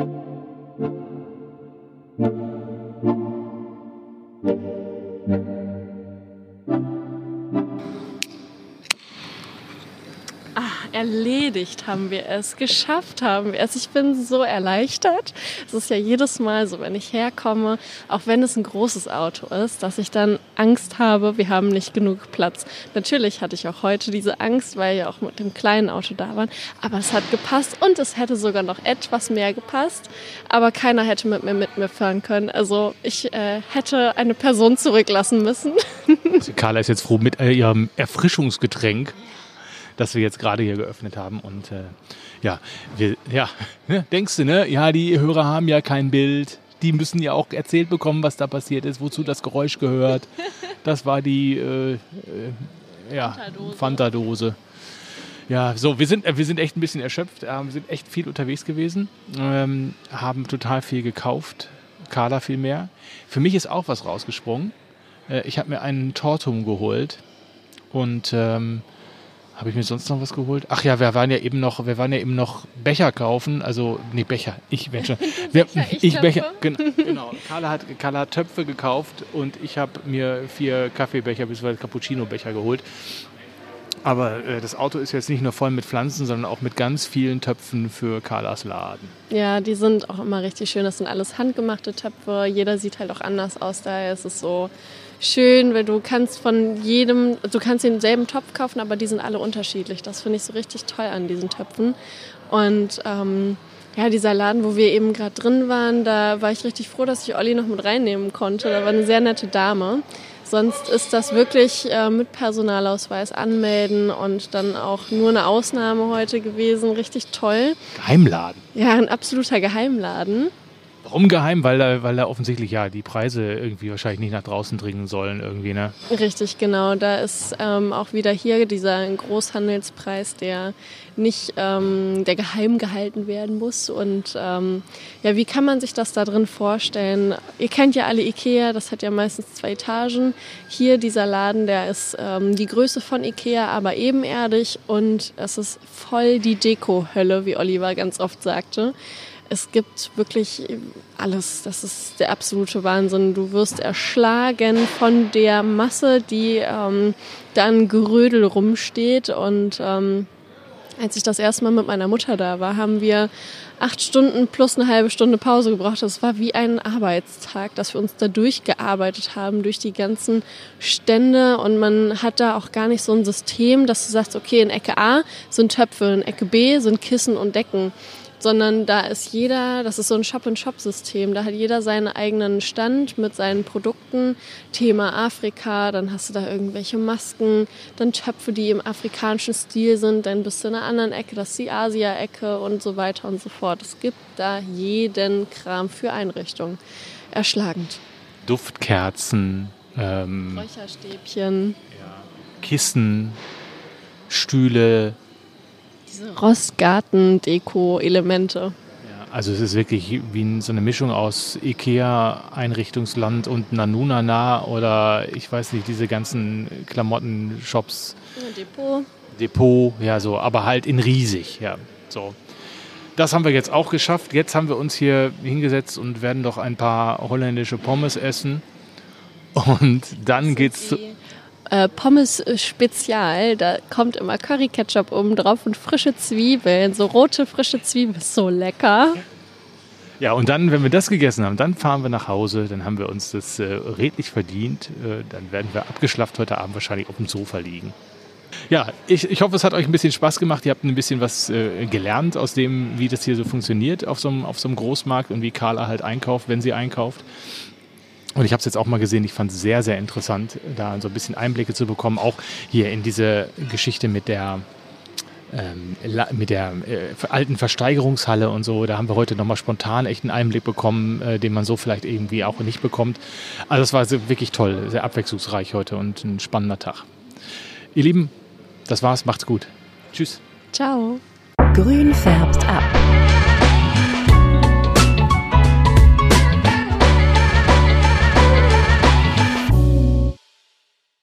Erledigt haben wir es, geschafft haben wir es. Ich bin so erleichtert. Es ist ja jedes Mal so, wenn ich herkomme, auch wenn es ein großes Auto ist, dass ich dann Angst habe, wir haben nicht genug Platz. Natürlich hatte ich auch heute diese Angst, weil wir auch mit dem kleinen Auto da waren. Aber es hat gepasst und es hätte sogar noch etwas mehr gepasst. Aber keiner hätte mit mir mit mir fahren können. Also ich äh, hätte eine Person zurücklassen müssen. Also Carla ist jetzt froh mit äh, ihrem Erfrischungsgetränk das wir jetzt gerade hier geöffnet haben. Und äh, ja, wir, ja, ne, denkst du, ne? Ja, die Hörer haben ja kein Bild. Die müssen ja auch erzählt bekommen, was da passiert ist, wozu das Geräusch gehört. Das war die äh, äh, ja, Fanta-Dose. Ja, so, wir sind, äh, wir sind echt ein bisschen erschöpft. Äh, wir sind echt viel unterwegs gewesen. Ähm, haben total viel gekauft. Carla viel mehr. Für mich ist auch was rausgesprungen. Äh, ich habe mir einen Tortum geholt. Und ähm, habe ich mir sonst noch was geholt? Ach ja, wir waren ja eben noch, wir waren ja eben noch Becher kaufen. Also, nee, Becher. Ich Becher. Wir, Becher ich, ich Becher. Genau. genau. Carla, hat, Carla hat Töpfe gekauft und ich habe mir vier Kaffeebecher bzw. Cappuccino-Becher geholt. Aber äh, das Auto ist jetzt nicht nur voll mit Pflanzen, sondern auch mit ganz vielen Töpfen für Carlas Laden. Ja, die sind auch immer richtig schön. Das sind alles handgemachte Töpfe. Jeder sieht halt auch anders aus. Daher ist es so schön, weil du kannst von jedem, du kannst denselben Topf kaufen, aber die sind alle unterschiedlich. Das finde ich so richtig toll an diesen Töpfen. Und ähm, ja, dieser Laden, wo wir eben gerade drin waren, da war ich richtig froh, dass ich Olli noch mit reinnehmen konnte. Da war eine sehr nette Dame. Sonst ist das wirklich äh, mit Personalausweis anmelden und dann auch nur eine Ausnahme heute gewesen. Richtig toll. Geheimladen. Ja, ein absoluter Geheimladen. Warum geheim? Weil da, weil da offensichtlich ja die Preise irgendwie wahrscheinlich nicht nach draußen dringen sollen irgendwie, ne? Richtig, genau. Da ist ähm, auch wieder hier dieser Großhandelspreis, der nicht, ähm, der geheim gehalten werden muss. Und ähm, ja, wie kann man sich das da drin vorstellen? Ihr kennt ja alle Ikea, das hat ja meistens zwei Etagen. Hier dieser Laden, der ist ähm, die Größe von Ikea, aber ebenerdig und es ist voll die Deko-Hölle, wie Oliver ganz oft sagte. Es gibt wirklich alles. Das ist der absolute Wahnsinn. Du wirst erschlagen von der Masse, die ähm, dann Gerödel rumsteht. Und ähm, als ich das erste Mal mit meiner Mutter da war, haben wir acht Stunden plus eine halbe Stunde Pause gebraucht. Das war wie ein Arbeitstag, dass wir uns da durchgearbeitet haben, durch die ganzen Stände. Und man hat da auch gar nicht so ein System, dass du sagst, okay, in Ecke A sind Töpfe, in Ecke B sind Kissen und Decken sondern da ist jeder, das ist so ein Shop-and-Shop-System, da hat jeder seinen eigenen Stand mit seinen Produkten. Thema Afrika, dann hast du da irgendwelche Masken, dann Töpfe, die im afrikanischen Stil sind, dann bist du in einer anderen Ecke, das ist die Asia-Ecke und so weiter und so fort. Es gibt da jeden Kram für Einrichtungen. Erschlagend. Duftkerzen, ähm, Räucherstäbchen, ja, Kissen, Stühle, diese Rostgarten-Deko-Elemente. Ja, also es ist wirklich wie so eine Mischung aus Ikea-Einrichtungsland und Nanunana oder ich weiß nicht, diese ganzen Klamotten-Shops. Depot. Depot, ja so, aber halt in riesig, ja, so. Das haben wir jetzt auch geschafft. Jetzt haben wir uns hier hingesetzt und werden doch ein paar holländische Pommes essen. Und dann geht's zu äh, Pommes Spezial. Da kommt immer Curry Ketchup oben drauf und frische Zwiebeln, so rote frische Zwiebeln, so lecker. Ja, und dann, wenn wir das gegessen haben, dann fahren wir nach Hause, dann haben wir uns das äh, redlich verdient. Äh, dann werden wir abgeschlafft heute Abend wahrscheinlich auf dem Sofa liegen. Ja, ich, ich hoffe, es hat euch ein bisschen Spaß gemacht. Ihr habt ein bisschen was äh, gelernt aus dem, wie das hier so funktioniert auf so, einem, auf so einem Großmarkt und wie Carla halt einkauft, wenn sie einkauft. Und ich habe es jetzt auch mal gesehen, ich fand es sehr, sehr interessant, da so ein bisschen Einblicke zu bekommen, auch hier in diese Geschichte mit der, ähm, mit der äh, alten Versteigerungshalle und so. Da haben wir heute nochmal spontan echt einen Einblick bekommen, äh, den man so vielleicht irgendwie auch nicht bekommt. Also es war wirklich toll, sehr abwechslungsreich heute und ein spannender Tag. Ihr Lieben, das war's, macht's gut. Tschüss. Ciao. Grün färbt ab.